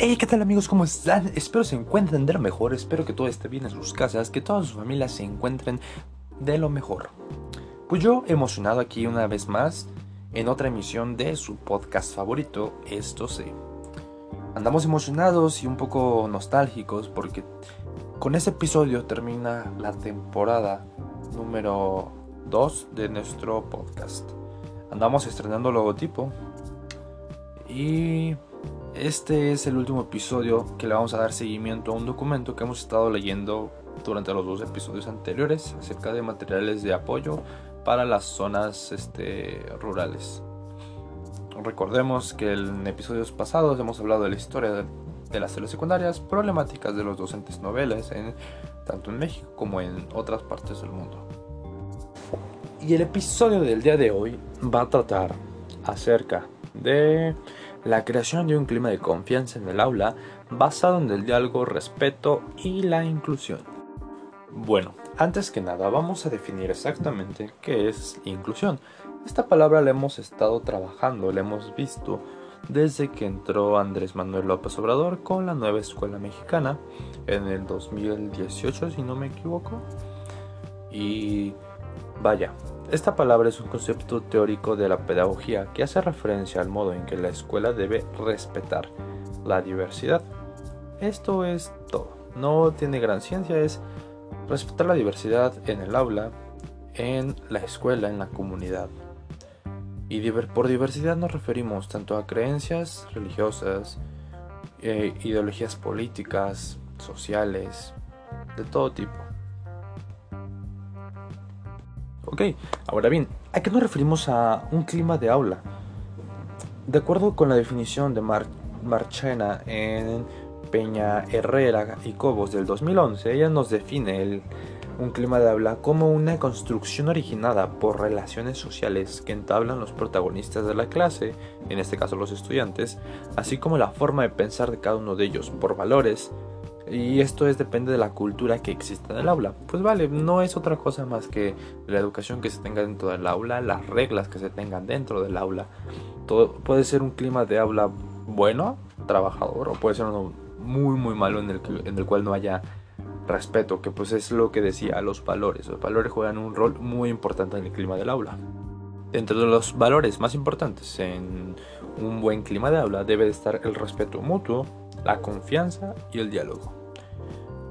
Hey, ¿qué tal amigos? ¿Cómo están? Espero se encuentren de lo mejor, espero que todo esté bien en sus casas, que todas sus familias se encuentren de lo mejor. Pues yo emocionado aquí una vez más en otra emisión de su podcast favorito, Esto sé. Andamos emocionados y un poco nostálgicos porque con este episodio termina la temporada número 2 de nuestro podcast. Andamos estrenando logotipo y este es el último episodio que le vamos a dar seguimiento a un documento que hemos estado leyendo durante los dos episodios anteriores acerca de materiales de apoyo para las zonas este, rurales. Recordemos que en episodios pasados hemos hablado de la historia de, las escuelas secundarias, problemáticas de los docentes noveles, en, tanto en México como en otras partes del mundo. Y el episodio del día de hoy va a tratar acerca de la creación de un clima de confianza en el aula basado en el diálogo, respeto y la inclusión. Bueno, antes que nada vamos a definir exactamente qué es inclusión. Esta palabra la hemos estado trabajando, la hemos visto desde que entró Andrés Manuel López Obrador con la nueva escuela mexicana en el 2018 si no me equivoco. Y vaya, esta palabra es un concepto teórico de la pedagogía que hace referencia al modo en que la escuela debe respetar la diversidad. Esto es todo. No tiene gran ciencia, es respetar la diversidad en el aula, en la escuela, en la comunidad. Y por diversidad nos referimos tanto a creencias religiosas, eh, ideologías políticas, sociales, de todo tipo. Ok, ahora bien, ¿a qué nos referimos a un clima de aula? De acuerdo con la definición de Marchena en Peña Herrera y Cobos del 2011, ella nos define un clima de aula como una construcción originada por relaciones sociales que entablan los protagonistas de la clase, en este caso los estudiantes, así como la forma de pensar de cada uno de ellos por valores, y esto es depende de la cultura que existe en el aula. Pues vale, no es otra cosa más que la educación que se tenga dentro del aula, las reglas que se tengan dentro del aula. Todo puede ser un clima de aula bueno, trabajador, o puede ser uno muy muy malo en el, en el cual no haya respeto, que pues es lo que decía, los valores. Los valores juegan un rol muy importante en el clima del aula. Dentro de los valores más importantes en un buen clima de aula debe estar el respeto mutuo, la confianza y el diálogo.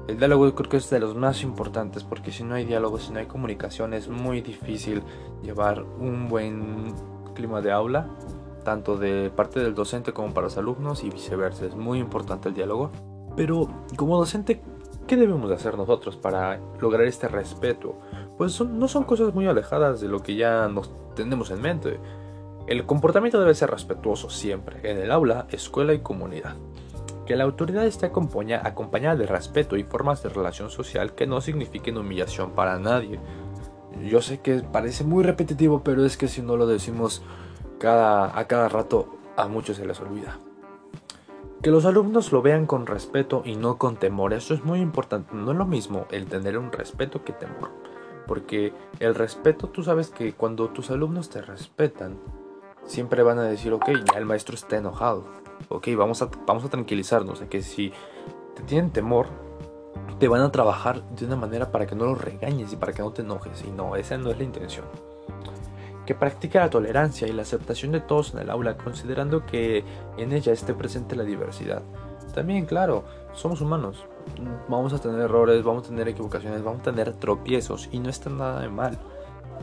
El diálogo creo que es de los más importantes porque si no hay diálogo, si no hay comunicación, es muy difícil llevar un buen clima de aula, tanto de parte del docente como para los alumnos y viceversa. Es muy importante el diálogo. Pero como docente, ¿qué debemos de hacer nosotros para lograr este respeto? Pues no son cosas muy alejadas de lo que ya nos tenemos en mente. El comportamiento debe ser respetuoso siempre, en el aula, escuela y comunidad que la autoridad esté acompañada de respeto y formas de relación social que no signifiquen humillación para nadie. Yo sé que parece muy repetitivo, pero es que si no lo decimos cada, a cada rato, a muchos se les olvida. Que los alumnos lo vean con respeto y no con temor, eso es muy importante. No es lo mismo el tener un respeto que temor. Porque el respeto, tú sabes que cuando tus alumnos te respetan, siempre van a decir, ok, ya el maestro está enojado ok, vamos a, vamos a tranquilizarnos, de que si te tienen temor, te van a trabajar de una manera para que no los regañes y para que no te enojes, y no, esa no es la intención. Que practique la tolerancia y la aceptación de todos en el aula, considerando que en ella esté presente la diversidad. También, claro, somos humanos, vamos a tener errores, vamos a tener equivocaciones, vamos a tener tropiezos y no está nada de mal.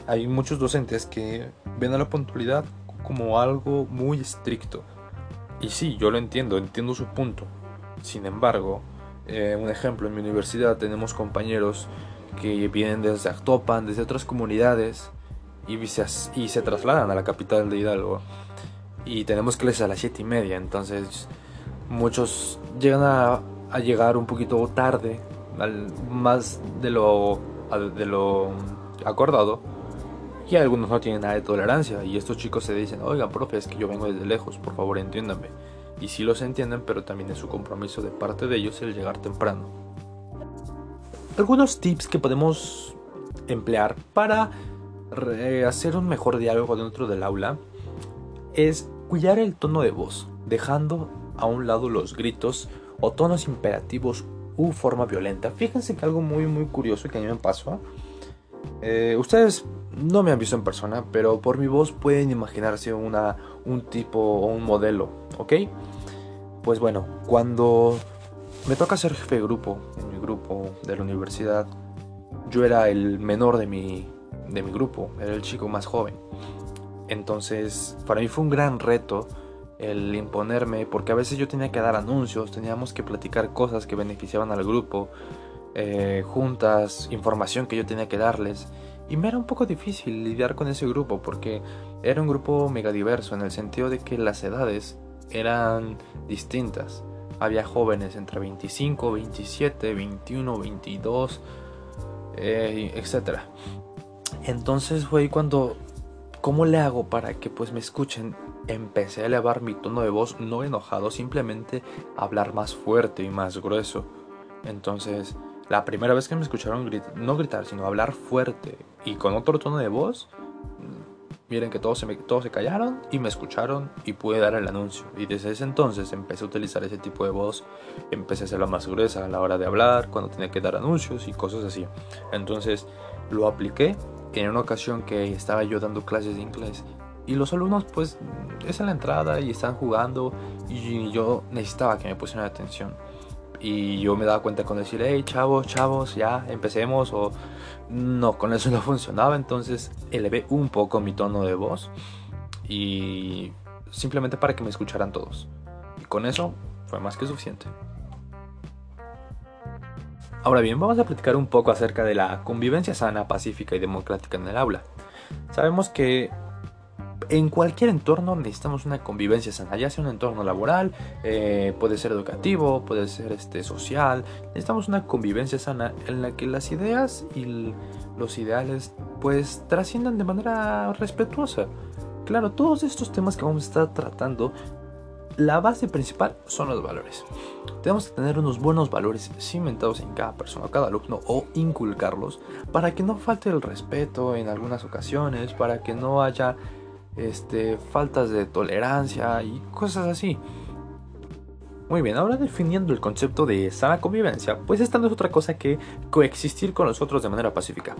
Hay muchos docentes que ven a la puntualidad como algo muy estricto y sí, yo lo entiendo, entiendo su punto. Sin embargo, eh, un ejemplo, en mi universidad tenemos compañeros que vienen desde Actopan, desde otras comunidades, y se, trasladan a la capital de Hidalgo. Y tenemos clases a las 7 y media, entonces muchos llegan a, llegar un poquito tarde, más de lo, de lo acordado y algunos no tienen nada de tolerancia. Y estos chicos se dicen, oigan, profe, es que yo vengo desde lejos, por favor entiéndanme. Y sí los entienden, pero también es su compromiso de parte de ellos el llegar temprano. Algunos tips que podemos emplear para hacer un mejor diálogo dentro del aula es cuidar el tono de voz, dejando a un lado los gritos o tonos imperativos u forma violenta. Fíjense que algo muy muy curioso que a mí me pasó. Eh, ustedes no me han visto en persona, pero por mi voz pueden imaginarse una, un tipo o un modelo, ¿ok? Pues bueno, cuando me toca ser jefe de grupo, en mi grupo de la universidad, yo era el menor de mi, de mi grupo, era el chico más joven. Entonces, para mí fue un gran reto el imponerme, porque a veces yo tenía que dar anuncios, teníamos que platicar cosas que beneficiaban al grupo, eh, juntas, información que yo tenía que darles. Y me era un poco difícil lidiar con ese grupo porque era un grupo mega diverso en el sentido de que las edades eran distintas. Había jóvenes entre 25, 27, 21, 22, eh, etc. Entonces fue ahí cuando, ¿cómo le hago para que pues me escuchen? Empecé a elevar mi tono de voz, no enojado, simplemente hablar más fuerte y más grueso. Entonces, la primera vez que me escucharon no gritar, sino hablar fuerte y con otro tono de voz, Miren que todos se, todos se callaron y me escucharon y pude dar el anuncio. Y desde ese entonces empecé a utilizar ese tipo de voz, empecé a hacerla más gruesa a la hora de hablar, cuando tenía que dar anuncios y cosas así. Entonces lo apliqué en una ocasión que estaba yo dando clases de inglés y los alumnos pues es en la entrada y están jugando y yo necesitaba que me pusieran atención. Y yo me daba cuenta con decir, hey chavos, chavos, ya empecemos o no, con eso no funcionaba, entonces elevé un poco mi tono de voz y simplemente para que me escucharan todos. Y con eso fue más que suficiente. Ahora bien, vamos a platicar un poco acerca de la convivencia sana, pacífica y democrática en el aula. Sabemos que en cualquier entorno necesitamos una convivencia sana, ya sea un entorno laboral, eh, puede ser educativo, puede ser este, social. Necesitamos una convivencia sana en la que las ideas y los ideales pues trasciendan de manera respetuosa. Claro, todos estos temas que vamos a estar tratando, la base principal son los valores. Tenemos que tener unos buenos valores cimentados en cada persona, cada alumno o inculcarlos para que no falte el respeto en algunas ocasiones, para que no haya este, faltas de tolerancia y cosas así. Muy bien, ahora definiendo el concepto de sana convivencia, pues esta no es otra cosa que coexistir con los otros de manera pacífica.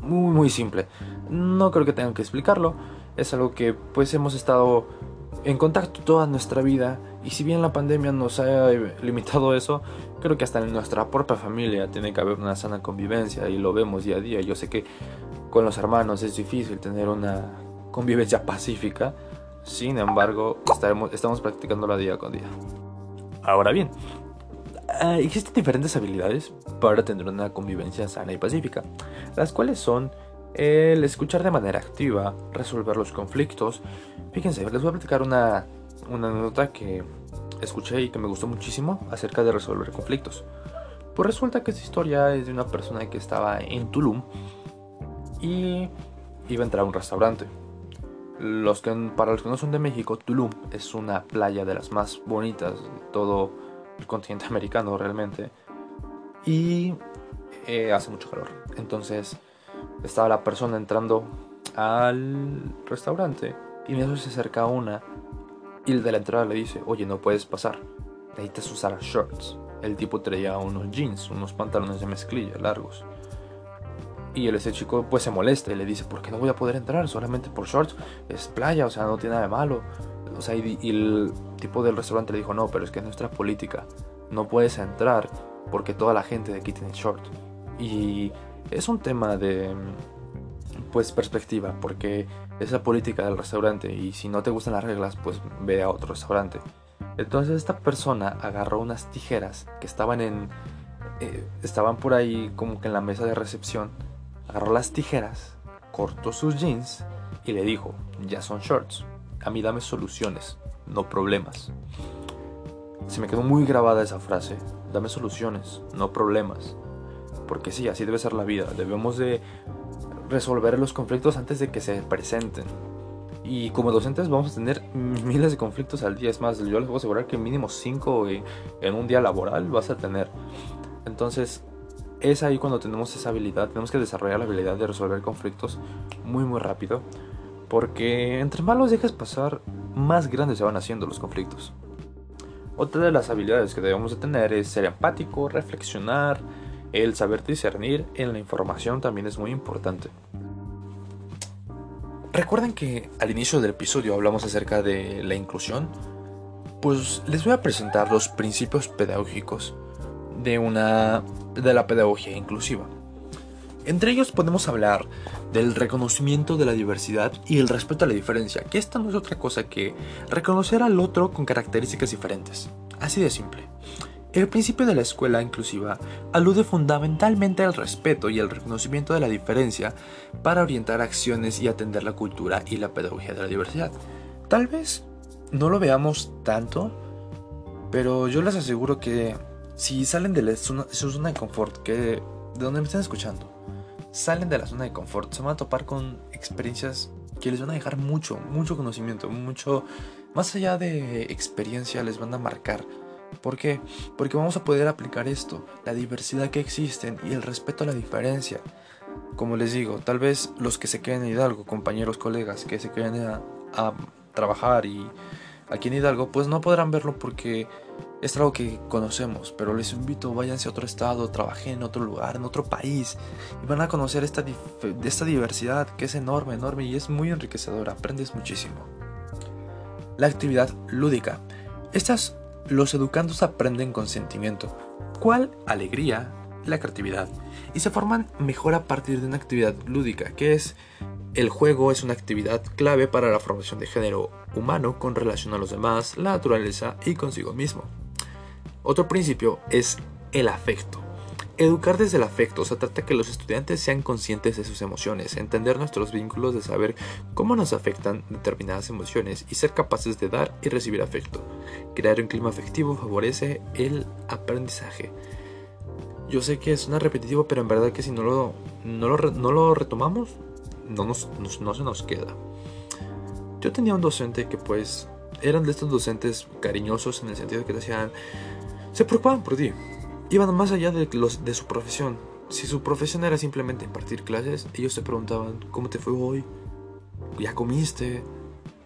Muy, muy simple. No creo que tengan que explicarlo. Es algo que pues hemos estado en contacto toda nuestra vida y si bien la pandemia nos ha limitado eso, creo que hasta en nuestra propia familia tiene que haber una sana convivencia y lo vemos día a día. Yo sé que con los hermanos es difícil tener una convivencia pacífica, sin embargo, estaremos, estamos practicándola día con día. Ahora bien, ah, existen diferentes habilidades para tener una convivencia sana y pacífica, las cuales son el escuchar de manera activa, resolver los conflictos. Fíjense, les voy a platicar una, una nota que escuché y que me gustó muchísimo acerca de resolver conflictos. Pues resulta que esta historia es de una persona que estaba en Tulum y iba a entrar a un restaurante. Los que, para los que no son de México, Tulum es una playa de las más bonitas de todo el continente americano realmente. Y eh, hace mucho calor. Entonces estaba la persona entrando al restaurante y me se acerca una y el de la entrada le dice, oye, no puedes pasar, necesitas usar shorts. El tipo traía unos jeans, unos pantalones de mezclilla largos. Y el, ese chico pues se molesta y le dice, ¿por qué no voy a poder entrar? Solamente por shorts. Es playa, o sea, no tiene nada de malo. O sea, y, el tipo del restaurante le dijo, no, pero es que es nuestra política. No puedes entrar porque toda la gente de aquí tiene shorts. Y es un tema de, pues, perspectiva, porque es la política del restaurante. Y si no te gustan las reglas, pues ve a otro restaurante. Entonces esta persona agarró unas tijeras que estaban en... Eh, estaban por ahí como que en la mesa de recepción agarró las tijeras, cortó sus jeans y le dijo, ya son shorts, a mí dame soluciones, no problemas. Se me quedó muy grabada esa frase, dame soluciones, no problemas. Porque sí, así debe ser la vida, debemos de resolver los conflictos antes de que se presenten. Y como docentes vamos a tener miles de conflictos al día. Es más, yo les puedo asegurar que mínimo 5 en un día laboral vas a tener. Entonces, es ahí cuando tenemos esa habilidad, tenemos que desarrollar la habilidad de resolver conflictos muy muy rápido, porque entre más los dejes pasar, más grandes se van haciendo los conflictos. Otra de las habilidades que debemos de tener es ser empático, reflexionar, el saber discernir en la información también es muy importante. Recuerden que al inicio del episodio hablamos acerca de la inclusión. Pues les voy a presentar los principios pedagógicos de una de la pedagogía inclusiva. Entre ellos podemos hablar del reconocimiento de la diversidad y el respeto a la diferencia, que esta no es otra cosa que reconocer al otro con características diferentes. Así de simple. El principio de la escuela inclusiva alude fundamentalmente al respeto y al reconocimiento de la diferencia para orientar acciones y atender la cultura y la pedagogía de la diversidad. Tal vez no lo veamos tanto, pero yo les aseguro que si salen de su zona de confort, que de donde me estén escuchando, salen de la zona de confort, se van a topar con experiencias que les van a dejar mucho, mucho conocimiento, mucho, más allá de experiencia, les van a marcar. ¿Por qué? Porque vamos a poder aplicar esto, la diversidad que existen y el respeto a la diferencia. Como les digo, tal vez los que se queden en Hidalgo, compañeros, colegas, que se queden a, a trabajar y aquí en Hidalgo, pues no podrán verlo porque es algo que conocemos, pero les invito, váyanse a otro estado, trabajen en otro lugar, en otro país, y van a conocer esta, esta diversidad que es enorme, enorme y es muy enriquecedora, aprendes muchísimo. La actividad lúdica. Estas, los educandos aprenden con sentimiento. ¿Cuál? Alegría, la creatividad. Y se forman mejor a partir de una actividad lúdica, que es el juego es una actividad clave para la formación de género humano con relación a los demás, la naturaleza y consigo mismo. Otro principio es el afecto. Educar desde el afecto se trata de que los estudiantes sean conscientes de sus emociones, entender nuestros vínculos, de saber cómo nos afectan determinadas emociones y ser capaces de dar y recibir afecto. Crear un clima afectivo favorece el aprendizaje. Yo sé que es una repetitivo, pero en verdad que si no lo, no lo, retomamos, no, nos, no se nos queda. Yo tenía un docente que pues eran de estos docentes cariñosos en el sentido que te hacían se preocupaban por ti. Iban más allá de, los, de su profesión. Si su profesión era simplemente impartir clases, ellos te preguntaban, ¿cómo te fue hoy? ¿Ya comiste?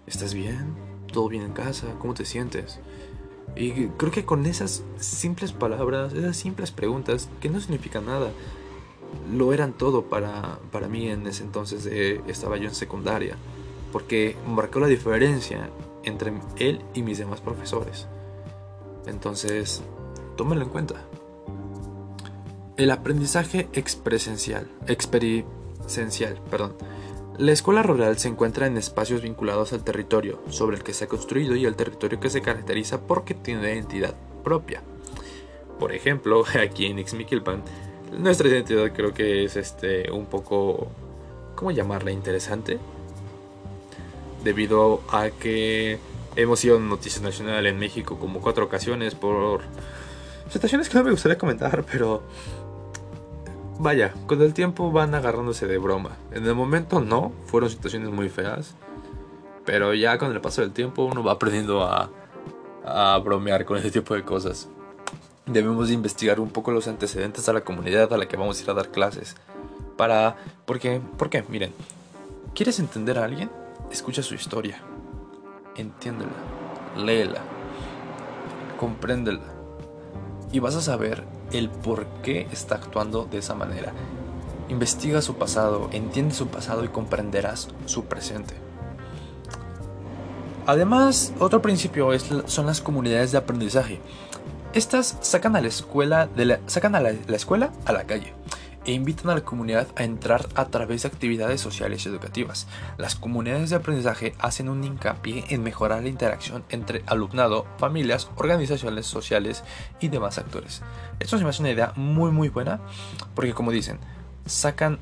¿Estás bien? ¿Todo bien en casa? ¿Cómo te sientes? Y creo que con esas simples palabras, esas simples preguntas, que no significan nada, lo eran todo para, para mí en ese entonces de, estaba yo en secundaria, porque marcó la diferencia entre él y mis demás profesores. Entonces, tómenlo en cuenta. El aprendizaje expresencial, experiencial, perdón. La escuela rural se encuentra en espacios vinculados al territorio sobre el que se ha construido y el territorio que se caracteriza porque tiene identidad propia. Por ejemplo, aquí en Ixmiquilpan, nuestra identidad creo que es este un poco ¿cómo llamarla? interesante. Debido a que hemos sido noticia nacional en México como cuatro ocasiones por situaciones que no me gustaría comentar, pero vaya, con el tiempo van agarrándose de broma. En el momento no, fueron situaciones muy feas, pero ya con el paso del tiempo uno va aprendiendo a, a bromear con ese tipo de cosas. Debemos investigar un poco los antecedentes a la comunidad a la que vamos a ir a dar clases. Para... ¿Por qué? ¿Por qué? Miren, ¿quieres entender a alguien? Escucha su historia. Entiéndela. Léela. Compréndela y vas a saber el por qué está actuando de esa manera. Investiga su pasado, entiende su pasado y comprenderás su presente. Además, otro principio es, son las comunidades de aprendizaje. Estas sacan a la escuela, sacan a la escuela a la calle e invitan a la comunidad a entrar a través de actividades sociales y educativas. Las comunidades de aprendizaje hacen un hincapié en mejorar la interacción entre alumnado, familias, organizaciones sociales y demás actores. Esto se me hace una idea muy muy buena porque como dicen, sacan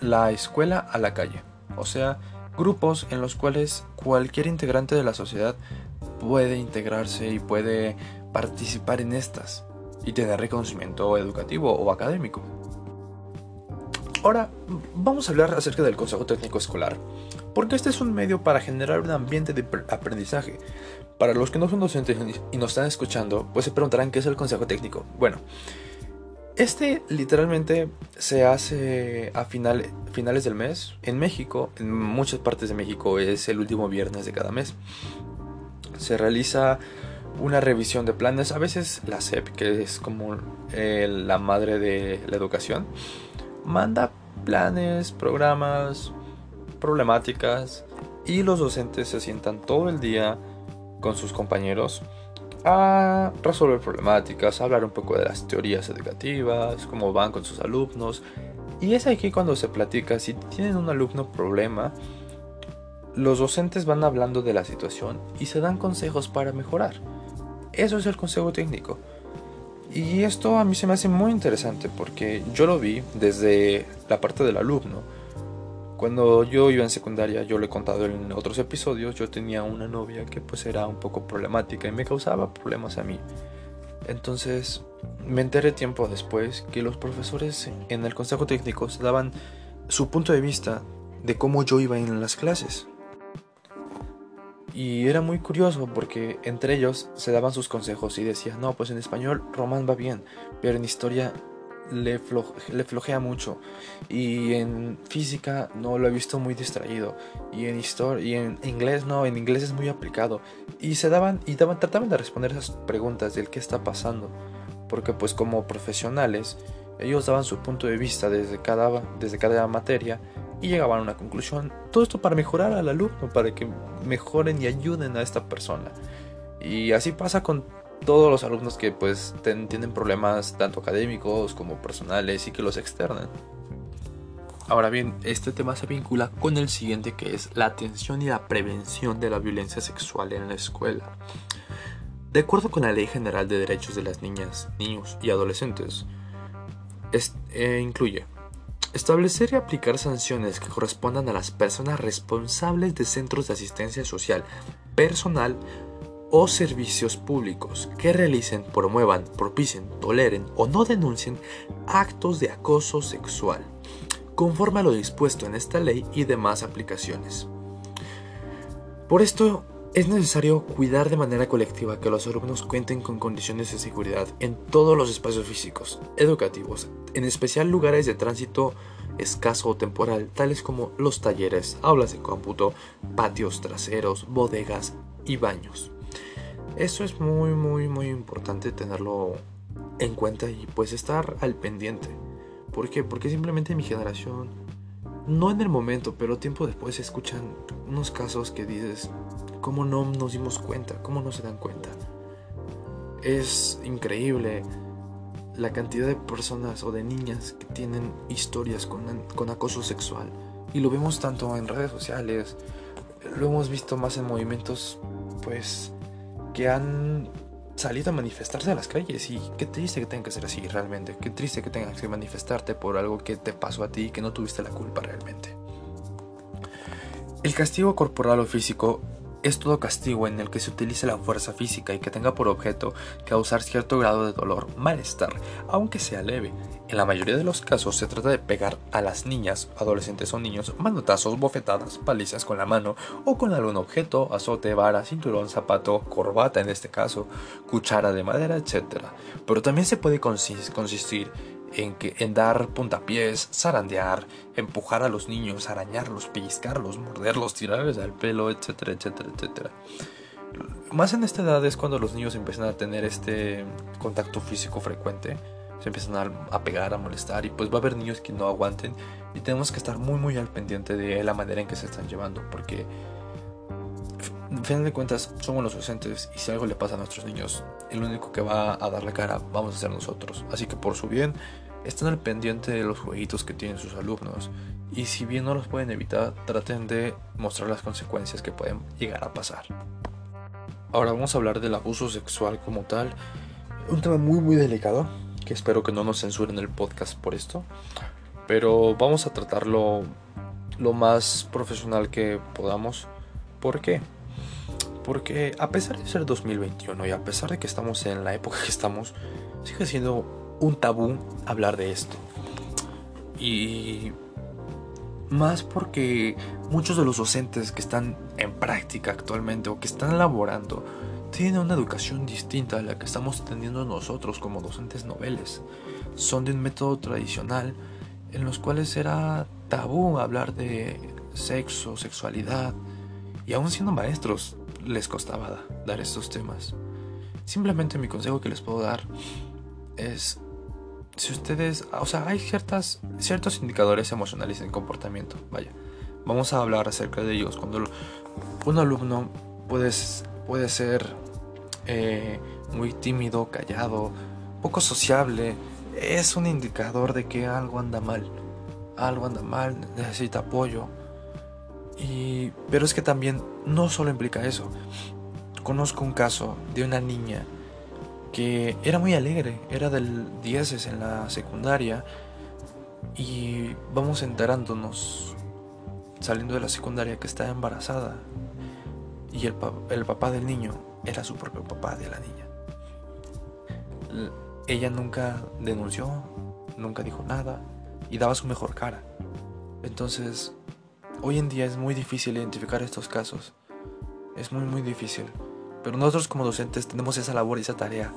la escuela a la calle. O sea, grupos en los cuales cualquier integrante de la sociedad puede integrarse y puede participar en estas y tener reconocimiento educativo o académico. Ahora, vamos a hablar acerca del Consejo Técnico Escolar, porque este es un medio para generar un ambiente de aprendizaje. Para los que no son docentes y nos están escuchando, pues se preguntarán qué es el Consejo Técnico. Bueno, este literalmente se hace a finales del mes. En México, en muchas partes de México, es el último viernes de cada mes. Se realiza una revisión de planes. A veces la SEP, que es como la madre de la educación, manda planes, programas, problemáticas y los docentes se sientan todo el día con sus compañeros a resolver problemáticas, a hablar un poco de las teorías educativas, cómo van con sus alumnos. Y es aquí cuando se platica, si tienen un alumno problema, los docentes van hablando de la situación y se dan consejos para mejorar. Eso es el consejo técnico. Y esto a mí se me hace muy interesante porque yo lo vi desde la parte del alumno. Cuando yo iba en secundaria, yo lo he contado en otros episodios, yo tenía una novia que pues era un poco problemática y me causaba problemas a mí. Entonces me enteré tiempo después que los profesores en el consejo técnico se daban su punto de vista de cómo yo iba en las clases. Y era muy curioso porque entre ellos se daban sus consejos y decían, no, pues en español Román va bien, pero en historia le, flojea mucho. Y en física no lo he visto muy distraído. Y en historia y en inglés no, en inglés es muy aplicado. Y se daban y daban, trataban de responder esas preguntas del qué está pasando. Porque pues como profesionales, ellos daban su punto de vista desde cada, desde cada materia y llegaban a una conclusión. Todo esto para mejorar al alumno, para que mejoren y ayuden a esta persona. Y así pasa con todos los alumnos que pues tienen problemas tanto académicos como personales y que los externan. Ahora bien, este tema se vincula con el siguiente que es la atención y la prevención de la violencia sexual en la escuela. De acuerdo con la Ley General de Derechos de las Niñas, Niños y Adolescentes, eh, incluye Establecer y aplicar sanciones que correspondan a las personas responsables de centros de asistencia social, personal o servicios públicos que realicen, promuevan, propicien, toleren o no denuncien actos de acoso sexual, conforme a lo dispuesto en esta ley y demás aplicaciones. Por esto, es necesario cuidar de manera colectiva que los alumnos cuenten con condiciones de seguridad en todos los espacios físicos, educativos, en especial lugares de tránsito escaso o temporal, tales como los talleres, aulas de cómputo, patios traseros, bodegas y baños. Eso es muy, muy, muy importante tenerlo en cuenta y pues estar al pendiente. ¿Por qué? Porque simplemente mi generación, no en el momento, pero tiempo después escuchan unos casos que dices, ¿Cómo no nos dimos cuenta? ¿Cómo no se dan cuenta? Es increíble la cantidad de personas o de niñas que tienen historias con, con acoso sexual. Y lo vemos tanto en redes sociales, lo hemos visto más en movimientos, pues, que han salido a manifestarse a las calles. Y qué triste que tenga que ser así realmente. Qué triste que tengas que manifestarte por algo que te pasó a ti y que no tuviste la culpa realmente. El castigo corporal o físico es todo castigo en el que se utilice la fuerza física y que tenga por objeto causar cierto grado de dolor, malestar, aunque sea leve. En la mayoría de los casos se trata de pegar a las niñas, adolescentes o niños, manotazos, bofetadas, palizas con la mano o con algún objeto, azote, vara, cinturón, zapato, corbata en este caso, cuchara de madera, etc. Pero también se puede consistir en, que, en dar puntapiés, zarandear, empujar a los niños, arañarlos, pellizcarlos, morderlos, tirarles al pelo, etcétera, etcétera, etcétera. Más en esta edad es cuando los niños empiezan a tener este contacto físico frecuente, se empiezan a, pegar, a molestar y pues va a haber niños que no aguanten y tenemos que estar muy muy al pendiente de la manera en que se están llevando porque final de cuentas somos los docentes y si algo le pasa a nuestros niños, el único que va a dar la cara vamos a ser nosotros. Así que por su bien, estén al pendiente de los jueguitos que tienen sus alumnos y si bien no los pueden evitar, traten de mostrar las consecuencias que pueden llegar a pasar. Ahora vamos a hablar del abuso sexual como tal, un tema muy muy delicado, que espero que no nos censuren el podcast por esto, pero vamos a tratarlo lo más profesional que podamos. ¿Por qué? Porque a pesar de ser 2021 y a pesar de que estamos en la época que estamos, sigue siendo un tabú hablar de esto. Y más porque muchos de los docentes que están en práctica actualmente o que están laborando tienen una educación distinta a la que estamos teniendo nosotros como docentes noveles. Son de un método tradicional en los cuales era tabú hablar de sexo, sexualidad, y aún siendo maestros les costaba dar estos temas. Simplemente mi consejo que les puedo dar es si ustedes, o sea, hay ciertas, ciertos indicadores emocionales en comportamiento, vaya. Vamos a hablar acerca de ellos. Cuando un alumno puede, puede ser eh, muy tímido, callado, poco sociable, es un indicador de que algo anda mal. Algo anda mal, necesita apoyo. Y, pero es que también no solo implica eso. Conozco un caso de una niña que era muy alegre, era del 10 en la secundaria y vamos enterándonos saliendo de la secundaria que estaba embarazada y el, el papá del niño era su propio papá de la niña. Ella nunca denunció, nunca dijo nada y daba su mejor cara. Entonces, hoy en día es muy difícil identificar estos casos. Es muy, muy difícil. Pero nosotros como docentes tenemos esa labor y esa tarea.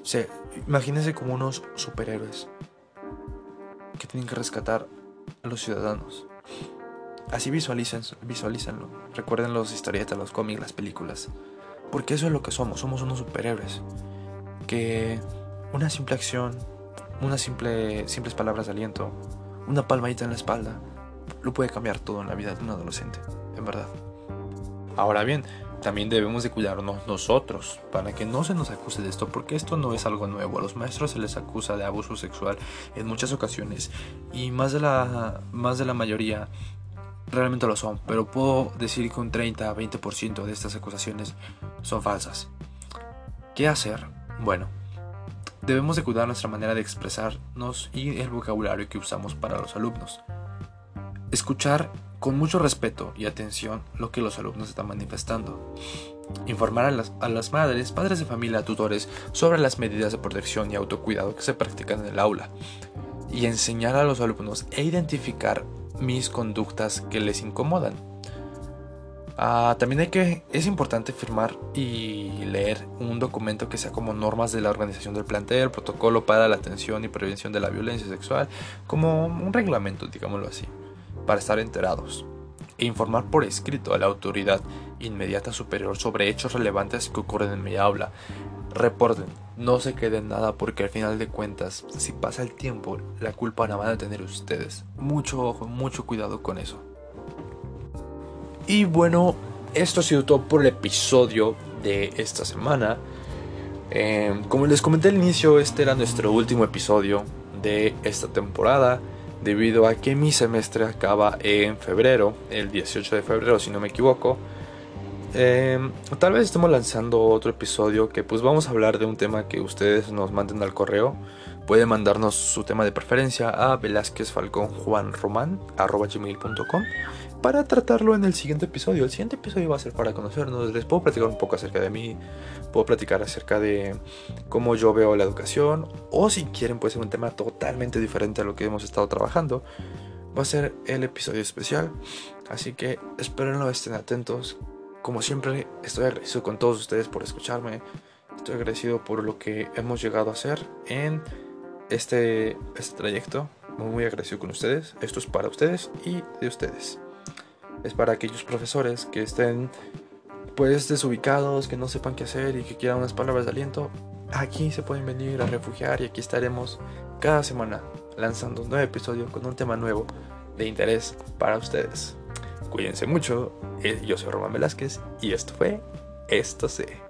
O sea, imagínense como unos superhéroes que tienen que rescatar a los ciudadanos. Así visualicen, visualícenlo. Recuerden los historietas, los cómics, las películas. Porque eso es lo que somos, somos unos superhéroes. Que una simple acción, unas simple, simples palabras de aliento, una palmadita en la espalda, lo puede cambiar todo en la vida de un adolescente, en verdad. Ahora bien, también debemos de cuidarnos nosotros para que no se nos acuse de esto, porque esto no es algo nuevo. A los maestros se les acusa de abuso sexual en muchas ocasiones y más de la, más de la mayoría realmente lo son, pero puedo decir que un 30 a 20% de estas acusaciones son falsas. ¿Qué hacer? Bueno, debemos de cuidar nuestra manera de expresarnos y el vocabulario que usamos para los alumnos. Escuchar con mucho respeto y atención lo que los alumnos están manifestando. Informar a las, a las, madres, padres de familia, tutores sobre las medidas de protección y autocuidado que se practican en el aula. Y enseñar a los alumnos e identificar mis conductas que les incomodan. Ah, también hay que, es importante firmar y leer un documento que sea como normas de la organización del plantel, protocolo para la atención y prevención de la violencia sexual, como un reglamento, digámoslo así, para estar enterados. E informar por escrito a la autoridad inmediata superior sobre hechos relevantes que ocurren en mi aula. Reporten, no se queden nada porque al final de cuentas, si pasa el tiempo, la culpa la van a tener ustedes. Mucho ojo, mucho cuidado con eso. Y bueno, esto ha sido todo por el episodio de esta semana. Em, como les comenté al inicio, este era nuestro último episodio de esta temporada, debido a que mi semestre acaba en febrero, el 18 de febrero si no me equivoco. Em, tal vez estemos lanzando otro episodio que pues vamos a hablar de un tema que ustedes nos manden al correo. Pueden mandarnos su tema de preferencia a velázquezfalconjuanroman.com para tratarlo en el siguiente episodio. El siguiente episodio va a ser para conocernos. Les puedo platicar un poco acerca de mí, puedo platicar acerca de cómo yo veo la educación, o si quieren puede ser un tema totalmente diferente a lo que hemos estado trabajando. Va a ser el episodio especial, así que espérenlo, estén atentos como siempre, estoy agradecido con todos ustedes por escucharme. Estoy agradecido por lo que hemos llegado a hacer en este, este trayecto. Muy, muy agradecido con ustedes. Esto es para ustedes y de ustedes. Es para aquellos profesores que estén pues desubicados, que no sepan qué hacer y que quieran unas palabras de aliento. Aquí se pueden venir a refugiar y aquí estaremos cada semana lanzando un nuevo episodio con un tema nuevo de interés para ustedes. Cuídense mucho. Eh, yo soy Román Velázquez y esto fue Esto sé.